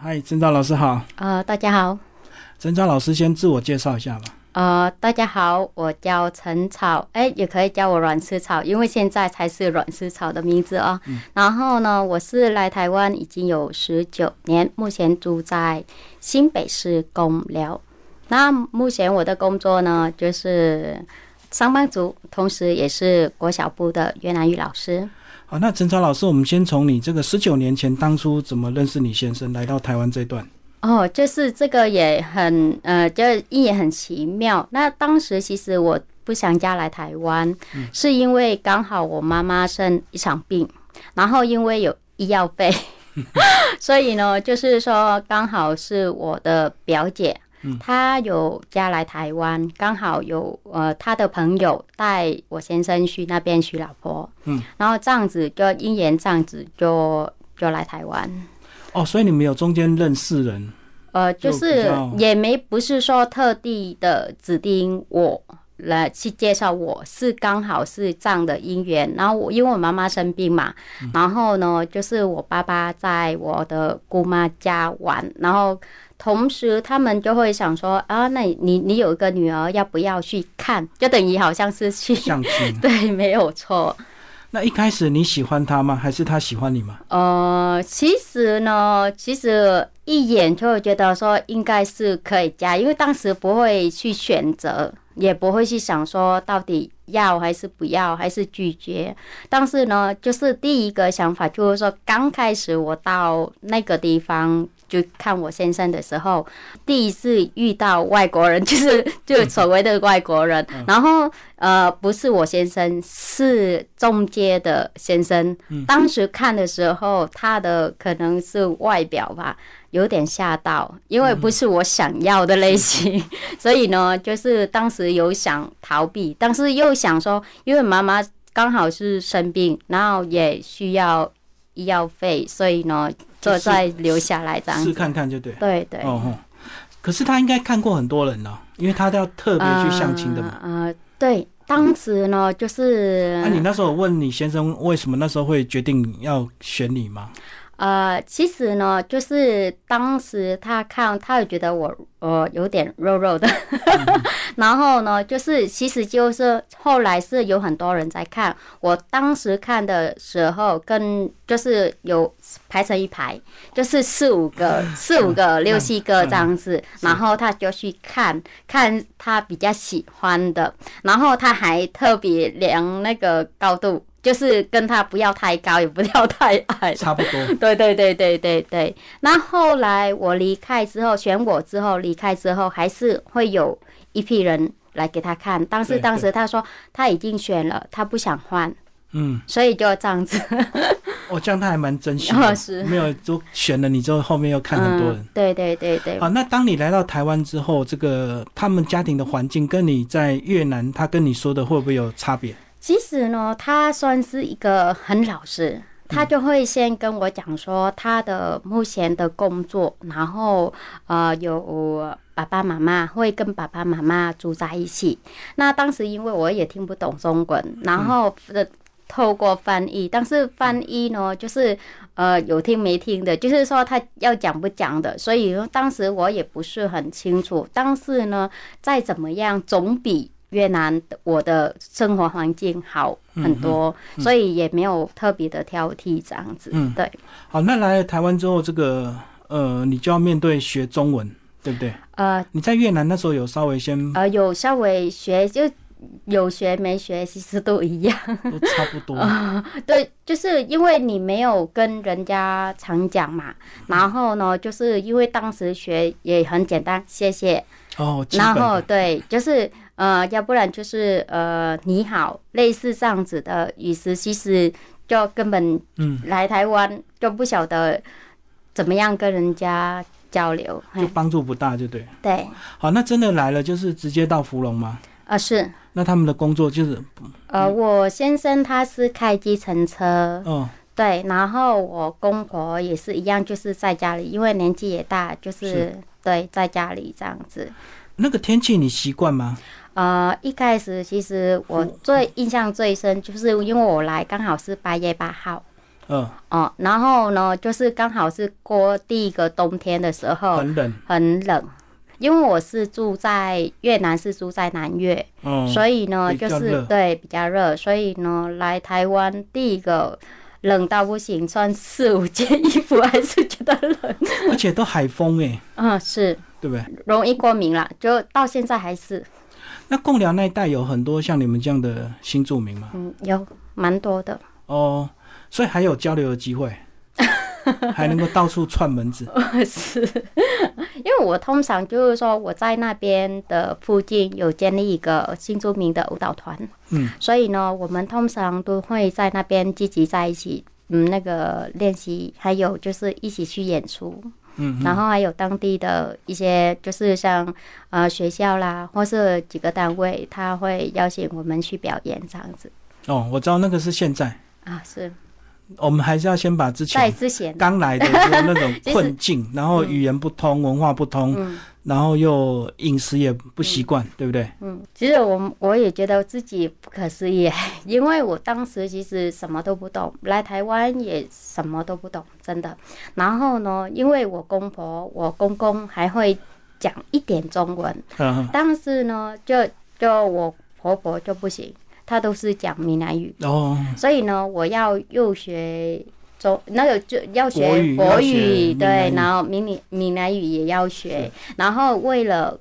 嗨，曾昭老师好。呃，大家好。曾昭老师先自我介绍一下吧。呃，大家好，我叫陈草，哎，也可以叫我阮丝草，因为现在才是阮丝草的名字哦。然后呢，我是来台湾已经有十九年，目前住在新北市公寮。那目前我的工作呢，就是上班族，同时也是国小部的越南语老师。好，那陈超老师，我们先从你这个十九年前当初怎么认识你先生，来到台湾这段。哦，就是这个也很呃，就也很奇妙。那当时其实我不想嫁来台湾，是因为刚好我妈妈生一场病，然后因为有医药费，所以呢，就是说刚好是我的表姐。他有家来台湾，刚好有呃他的朋友带我先生去那边娶老婆，嗯，然后这样子就因缘这样子就就来台湾。哦，所以你们有中间认识人？呃，就是也没不是说特地的指定我来去介绍，我是刚好是这样的因缘。然后我因为我妈妈生病嘛，然后呢，就是我爸爸在我的姑妈家玩，然后。同时，他们就会想说啊，那你你有一个女儿，要不要去看？就等于好像是去相亲，对，没有错。那一开始你喜欢他吗？还是他喜欢你吗？呃，其实呢，其实一眼就会觉得说应该是可以加，因为当时不会去选择，也不会去想说到底要还是不要，还是拒绝。但是呢，就是第一个想法就是说，刚开始我到那个地方。就看我先生的时候，第一次遇到外国人，就是 就所谓的外国人。然后呃，不是我先生，是中介的先生。当时看的时候，他的可能是外表吧，有点吓到，因为不是我想要的类型。所以呢，就是当时有想逃避，但是又想说，因为妈妈刚好是生病，然后也需要医药费，所以呢。就再留下来这样试看看就对，对对。哦可是他应该看过很多人呢，因为他都要特别去相亲的嘛。呃，对，当时呢就是。那你那时候问你先生为什么那时候会决定要选你吗？呃，其实呢，就是当时他看，他也觉得我呃有点肉肉的，然后呢，就是其实就是后来是有很多人在看，我当时看的时候，跟就是有排成一排，就是四五个、四五个、六七个这样子，然后他就去看看他比较喜欢的，然后他还特别量那个高度。就是跟他不要太高，也不要太矮，差不多。对对对对对对。那后来我离开之后，选我之后离开之后，还是会有一批人来给他看。但是当时他说他已经选了，他不想换。嗯。所以就这样子。哦，这样他还蛮珍惜的，没有就选了你之后，后面又看很多人。对对对对。好，那当你来到台湾之后，这个他们家庭的环境跟你在越南，他跟你说的会不会有差别？其实呢，他算是一个很老实，他就会先跟我讲说他的目前的工作，然后呃有爸爸妈妈会跟爸爸妈妈住在一起。那当时因为我也听不懂中文，然后透过翻译，但是翻译呢就是呃有听没听的，就是说他要讲不讲的，所以当时我也不是很清楚。但是呢，再怎么样总比。越南我的生活环境好很多，所以也没有特别的挑剔这样子。嗯，对。好，那来台湾之后，这个呃，你就要面对学中文，对不对？呃，你在越南那时候有稍微先呃，有稍微学，就有学没学，其实都一样，都差不多。对，就是因为你没有跟人家常讲嘛，然后呢，就是因为当时学也很简单，谢谢。哦，然后对，就是。呃，要不然就是呃，你好，类似这样子的意思，其实就根本嗯，来台湾就不晓得怎么样跟人家交流，就帮助不大，就对。对。好，那真的来了，就是直接到芙蓉吗？啊，是。那他们的工作就是？呃，我先生他是开计程车，嗯，对，然后我公婆也是一样，就是在家里，因为年纪也大，就是对，在家里这样子。那个天气你习惯吗？呃，一开始其实我最印象最深，就是因为我来刚好是八月八号，嗯。哦，然后呢，就是刚好是过第一个冬天的时候，很冷，很冷。因为我是住在越南，是住在南越，嗯所以呢，就是对比较热，所以呢，来台湾第一个冷到不行，穿四五件衣服还是觉得冷，而且都海风哎，嗯，是，对不对？容易过敏了，就到现在还是。那贡寮那一带有很多像你们这样的新住民吗？嗯，有蛮多的。哦，所以还有交流的机会。还能够到处串门子，是因为我通常就是说我在那边的附近有建立一个新住民的舞蹈团，嗯，所以呢，我们通常都会在那边聚集在一起，嗯，那个练习，还有就是一起去演出，嗯，然后还有当地的一些就是像呃学校啦，或是几个单位，他会邀请我们去表演这样子。哦，我知道那个是现在啊，是。我们还是要先把之前刚来的那种 困境，然后语言不通、文化不通，然后又饮食也不习惯，对不对？嗯，其实我我也觉得自己不可思议，因为我当时其实什么都不懂，来台湾也什么都不懂，真的。然后呢，因为我公婆、我公公还会讲一点中文，但是呢，就就我婆婆就不行。他都是讲闽南语。哦，所以呢，我要又学中那个就要学国语，对，然后闽闽闽南语也要学，然后为了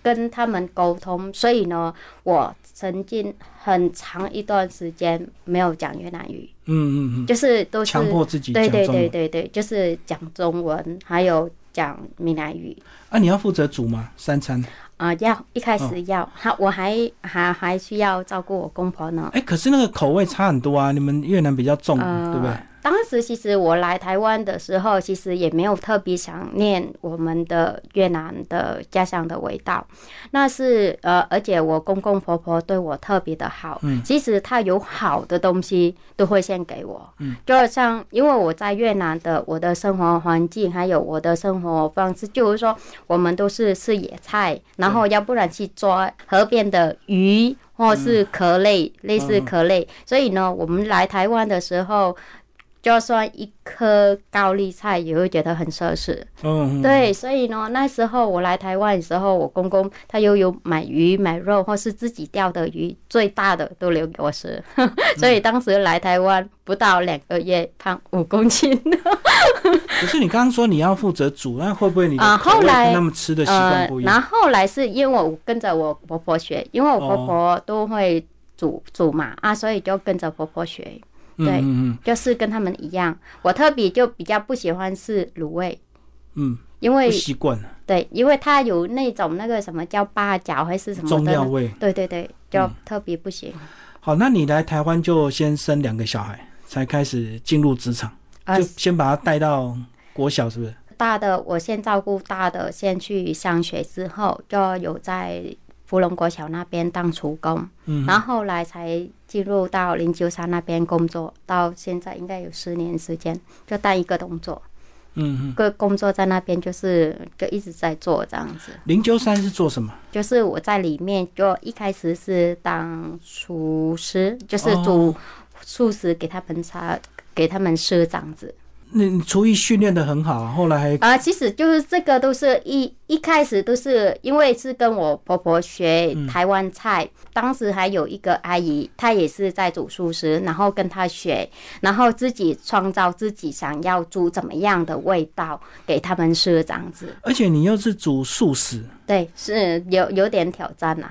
跟他们沟通，所以呢，我曾经很长一段时间没有讲越南语，嗯嗯嗯，就是都是强迫自己，对对对对对，就是讲中文，还有讲闽南语。啊，你要负责煮吗？三餐？啊，要一开始要，好，我还还还需要照顾我公婆呢。哎，可是那个口味差很多啊，你们越南比较重，对不对？当时其实我来台湾的时候，其实也没有特别想念我们的越南的家乡的味道。那是呃，而且我公公婆婆对我特别的好，嗯，其实他有好的东西都会先给我，嗯，就像因为我在越南的我的生活环境还有我的生活方式，就是说我们都是吃野菜，然后要不然去抓河边的鱼或是壳类，类似壳类。所以呢，我们来台湾的时候。就算一颗高丽菜也会觉得很奢侈，嗯，对，所以呢，那时候我来台湾的时候，我公公他又有买鱼买肉，或是自己钓的鱼，最大的都留给我吃，所以当时来台湾不到两个月，胖五公斤。可是你刚刚说你要负责煮，那会不会你啊？后来他们吃的习惯不一样。然后后来是因为我跟着我婆婆学，因为我婆婆都会煮煮嘛啊，所以就跟着婆婆学。对，嗯就是跟他们一样。我特别就比较不喜欢是卤味，嗯，因为习惯了。对，因为它有那种那个什么叫八角还是什么中药味。对对对，就特别不行。好，那你来台湾就先生两个小孩，才开始进入职场，就先把他带到国小，是不是？大的我先照顾大的，先去上学之后，就有在。芙蓉国小那边当厨工，嗯，然后后来才进入到灵鹫山那边工作，到现在应该有十年时间，就带一个动作，嗯嗯，个工作在那边就是就一直在做这样子。灵鹫山是做什么？就是我在里面，就一开始是当厨师，就是煮素食给他们吃，给他们吃这样子。那厨艺训练的很好，后来还啊，其实就是这个都是一一开始都是因为是跟我婆婆学台湾菜，当时还有一个阿姨，她也是在煮素食，然后跟她学，然后自己创造自己想要煮怎么样的味道给他们吃这样子。而且你又是煮素食，对，是有有点挑战呐，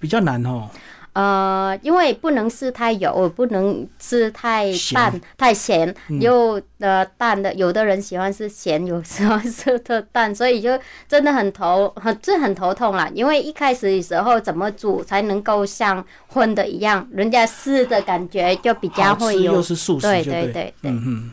比较难哦。呃，因为不能吃太油，不能吃太淡、太咸，又呃淡的，有的人喜欢吃咸，有时候 吃的淡，所以就真的很头很这很头痛了。因为一开始的时候怎么煮才能够像荤的一样，人家吃的感觉就比较会有，又是素食，对对对，嗯嗯。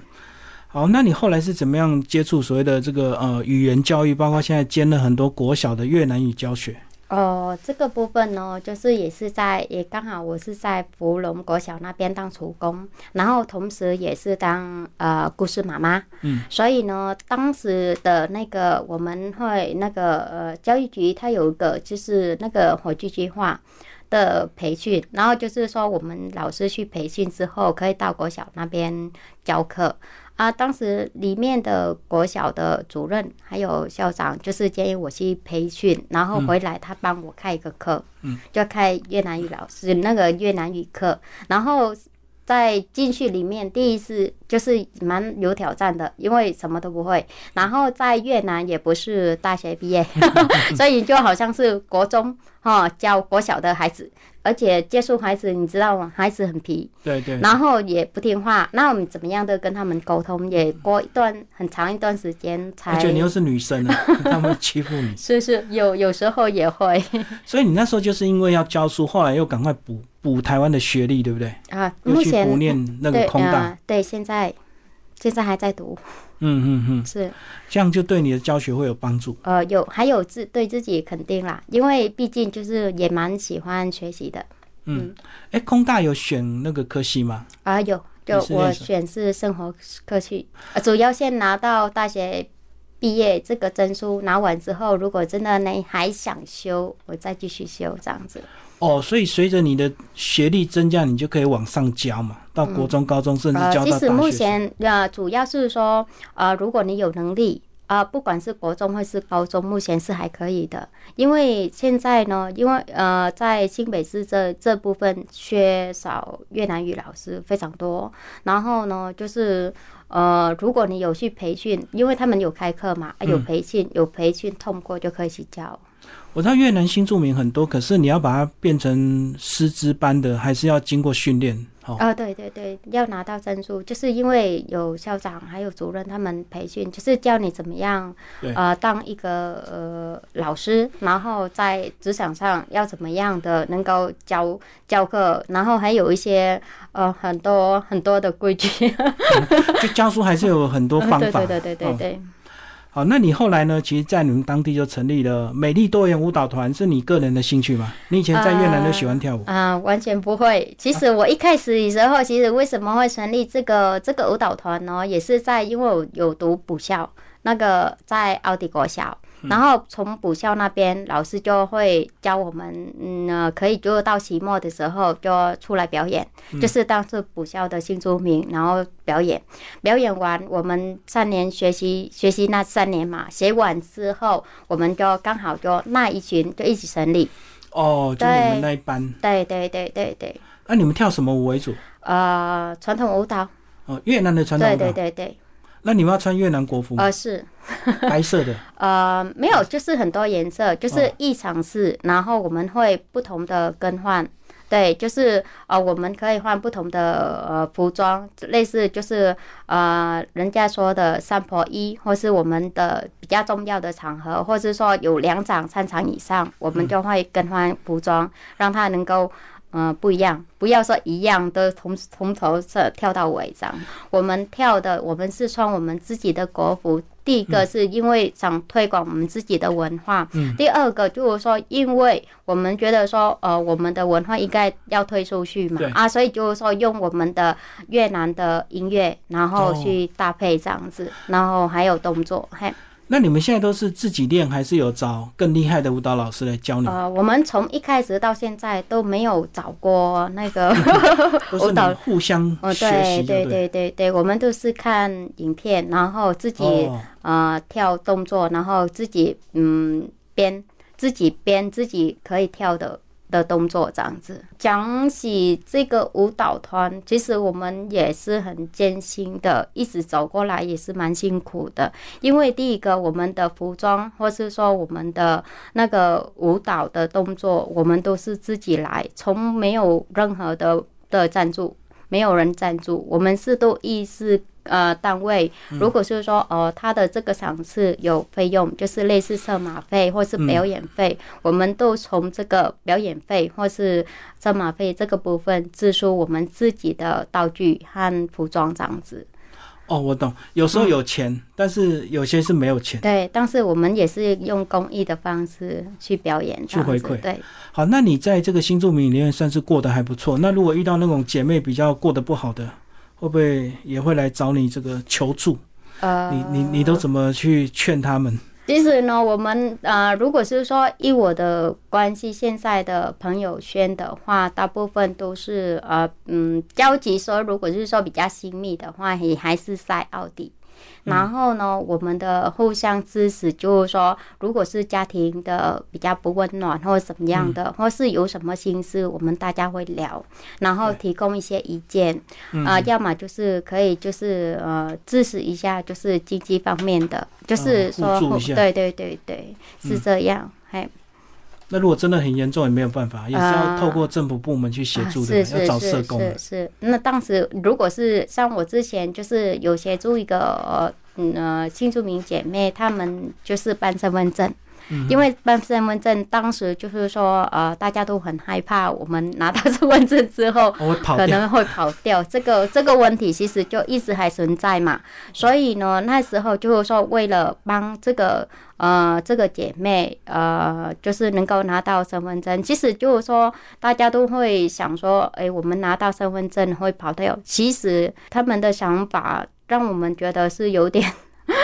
好，那你后来是怎么样接触所谓的这个呃语言教育，包括现在兼了很多国小的越南语教学？哦，这个部分呢，就是也是在，也刚好我是在芙蓉国小那边当厨工，然后同时也是当呃故事妈妈，嗯，所以呢，当时的那个我们会那个呃教育局，它有一个就是那个火炬计划，的培训，然后就是说我们老师去培训之后，可以到国小那边教课啊。当时里面的国小的主任还有校长，就是建议我去培训，然后回来他帮我开一个课，嗯，就开越南语老师那个越南语课，然后。在进去里面，第一次就是蛮有挑战的，因为什么都不会。然后在越南也不是大学毕业，所以就好像是国中哈教国小的孩子。而且接触孩子，你知道吗？孩子很皮，对对，然后也不听话。那我们怎么样的跟他们沟通？也过一段很长一段时间才。而且你又是女生啊，他们欺负你。是是，有有时候也会。所以你那时候就是因为要教书，后来又赶快补补台湾的学历，对不对？啊，目前补念那个空大。对，现在现在还在读。嗯嗯嗯，是这样就对你的教学会有帮助。呃，有还有自对自己肯定啦，因为毕竟就是也蛮喜欢学习的。嗯，哎，空大有选那个科系吗？啊，有，就我选是生活科系，主要先拿到大学毕业这个证书，拿完之后，如果真的你还想修，我再继续修这样子。哦，所以随着你的学历增加，你就可以往上教嘛，到国中、高中，甚至教到大学。其实目前呃，主要是说，呃，如果你有能力。啊，不管是国中或是高中，目前是还可以的。因为现在呢，因为呃，在新北市这这部分缺少越南语老师非常多。然后呢，就是呃，如果你有去培训，因为他们有开课嘛，有培训，有培训通过就可以去教。我知道越南新住民很多，可是你要把它变成师资班的，还是要经过训练。哦，对对对，要拿到证书，就是因为有校长还有主任他们培训，就是教你怎么样，呃，当一个呃老师，然后在职场上要怎么样的能够教教课，然后还有一些呃很多很多的规矩。就教书还是有很多方法。对对对对对对。好，那你后来呢？其实，在你们当地就成立了美丽多元舞蹈团，是你个人的兴趣吗？你以前在越南都喜欢跳舞 啊？完全不会。其实我一开始的时候，其实为什么会成立这个这个舞蹈团呢？也是在因为我有读补校，那个在奥迪国小。然后从补校那边，老师就会教我们，嗯，可以就到期末的时候就出来表演，就是当是补校的新出名，然后表演，表演完我们三年学习学习那三年嘛，写完之后，我们就刚好就那一群就一起成立。哦，就你们那一班。对对对对对。那你们跳什么舞为主？呃，传统舞蹈。哦，越南的传统舞蹈。对对对对。那你们要穿越南国服吗？呃，是 白色的。呃，没有，就是很多颜色，就是一场式，然后我们会不同的更换。对，就是呃，我们可以换不同的呃服装，类似就是呃，人家说的三婆衣，或是我们的比较重要的场合，或是说有两场、三场以上，我们就会更换服装，让它能够。嗯，不一样，不要说一样的，从从头这跳到尾这样。我们跳的，我们是穿我们自己的国服。第一个是因为想推广我们自己的文化，嗯。第二个就是说，因为我们觉得说，呃，我们的文化应该要推出去嘛，啊，所以就是说用我们的越南的音乐，然后去搭配这样子，然后还有动作，嘿。那你们现在都是自己练，还是有找更厉害的舞蹈老师来教你？呃，我们从一开始到现在都没有找过那个 舞蹈，互相学习。对对对对对，我们都是看影片，然后自己呃跳动作，然后自己嗯编，自己编自己可以跳的。的动作这样子，讲起这个舞蹈团，其实我们也是很艰辛的，一直走过来也是蛮辛苦的。因为第一个，我们的服装，或是说我们的那个舞蹈的动作，我们都是自己来，从没有任何的的赞助，没有人赞助，我们是都意思。呃，单位如果是说，呃，他的这个场次有费用，就是类似车马费或是表演费，我们都从这个表演费或是车马费这个部分支出我们自己的道具和服装这样子。哦，我懂，有时候有钱，但是有些是没有钱。对，但是我们也是用公益的方式去表演，去回馈。对，好，那你在这个新住民里面算是过得还不错。那如果遇到那种姐妹比较过得不好的？会不会也会来找你这个求助？呃，你你你都怎么去劝他们？其实呢，我们呃，如果是说以我的关系，现在的朋友圈的话，大部分都是呃嗯交集说，如果是说比较亲密的话，也还是在奥地。然后呢，我们的互相支持，就是说，如果是家庭的比较不温暖或者怎么样的，或是有什么心事，我们大家会聊，然后提供一些意见，啊，要么就是可以就是呃支持一下，就是经济方面的，就是说，对对对对，是这样，还。那如果真的很严重，也没有办法，也是要透过政府部门去协助的，要找社工。是是。那当时如果是像我之前就是有协助一个呃新住民姐妹，她们就是办身份证。因为办身份证，当时就是说，呃，大家都很害怕，我们拿到身份证之后，可能会跑掉。这个这个问题其实就一直还存在嘛。所以呢，那时候就是说，为了帮这个呃这个姐妹呃，就是能够拿到身份证，其实就是说，大家都会想说，哎，我们拿到身份证会跑掉。其实他们的想法让我们觉得是有点。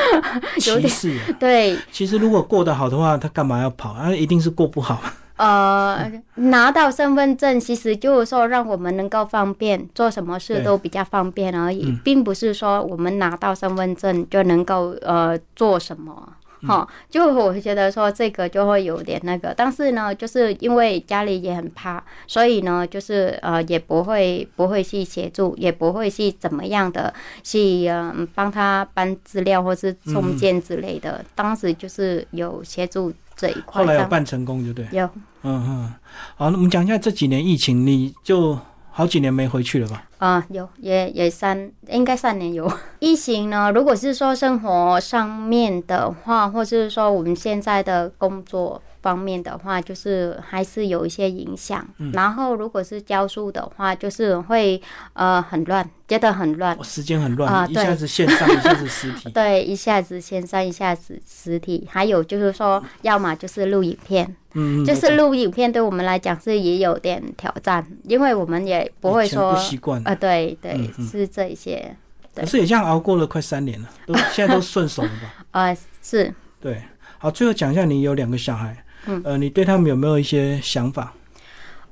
歧视 对，其实如果过得好的话，他干嘛要跑？啊，一定是过不好。呃，拿到身份证，其实就是说让我们能够方便做什么事都比较方便而已，并不是说我们拿到身份证就能够呃做什么。哈，就我觉得说这个就会有点那个，但是呢，就是因为家里也很怕，所以呢，就是呃也不会不会去协助，也不会去怎么样的去嗯帮他搬资料或是中件之类的。当时就是有协助这一块。后来有办成功，就对。有。嗯嗯。好，那我们讲一下这几年疫情，你就。好几年没回去了吧？啊，有也也三，应该三年有。疫情呢，如果是说生活上面的话，或者是说我们现在的工作。方面的话，就是还是有一些影响。然后，如果是教书的话，就是会呃很乱，觉得很乱，时间很乱啊。一下子线上，一下子实体。对，一下子线上，一下子实体。还有就是说，要么就是录影片，嗯，就是录影片，对我们来讲是也有点挑战，因为我们也不会说不习惯啊。对对，是这些。可是也这样熬过了快三年了，都现在都顺手了吧？啊，是。对，好，最后讲一下，你有两个小孩。嗯，呃，你对他们有没有一些想法？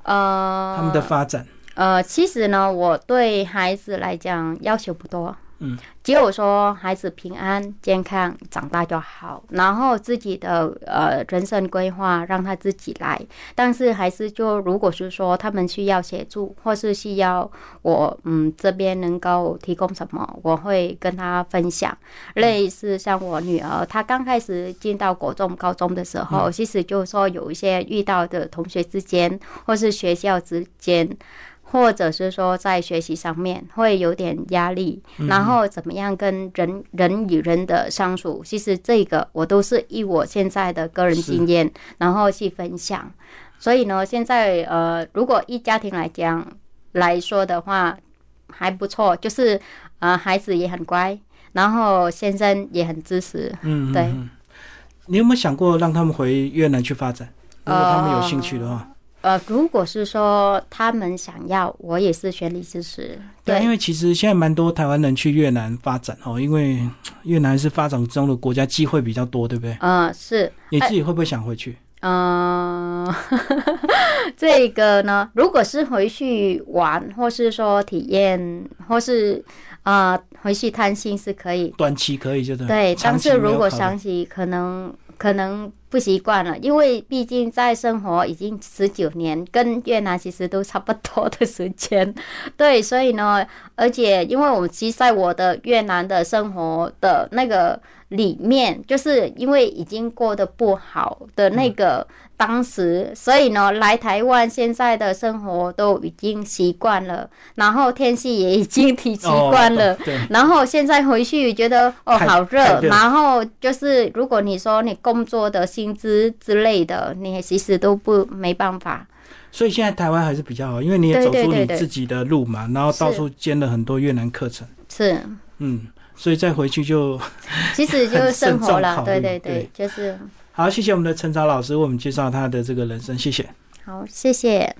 呃，他们的发展。呃，其实呢，我对孩子来讲要求不多。嗯，只有说孩子平安健康长大就好，然后自己的呃人生规划让他自己来。但是还是就如果是说他们需要协助，或是需要我嗯这边能够提供什么，我会跟他分享。类似像我女儿，她刚开始进到国中、高中的时候，其实就是说有一些遇到的同学之间，或是学校之间。或者是说在学习上面会有点压力，然后怎么样跟人人与人的相处，其实这个我都是以我现在的个人经验，然后去分享。所以呢，现在呃，如果一家庭来讲来说的话，还不错，就是呃，孩子也很乖，然后先生也很支持。嗯，对。你有没有想过让他们回越南去发展？如果他们有兴趣的话。呃，如果是说他们想要，我也是全力支持。对，因为其实现在蛮多台湾人去越南发展哦，因为 越南是发展中的国家，机会比较多，对不对？嗯，是。你自己会不会想回去？嗯，这个呢，如果是回去玩，或是说体验，或是啊回去探亲是可以，短期可以，就对。对，但是如果长期可能。可能不习惯了，因为毕竟在生活已经十九年，跟越南其实都差不多的时间，对，所以呢，而且因为我们其实在我的越南的生活的那个里面，就是因为已经过得不好的那个。当时，所以呢，来台湾现在的生活都已经习惯了，然后天气也已经挺习惯了，然后现在回去觉得哦好热，然后就是如果你说你工作的薪资之类的，你其实都不没办法。所以现在台湾还是比较好，因为你也走出你自己的路嘛，然后到处兼了很多越南课程。是，嗯，所以再回去就其实就生活了，对对对，就是。好，谢谢我们的陈超老师为我们介绍他的这个人生，谢谢。好，谢谢。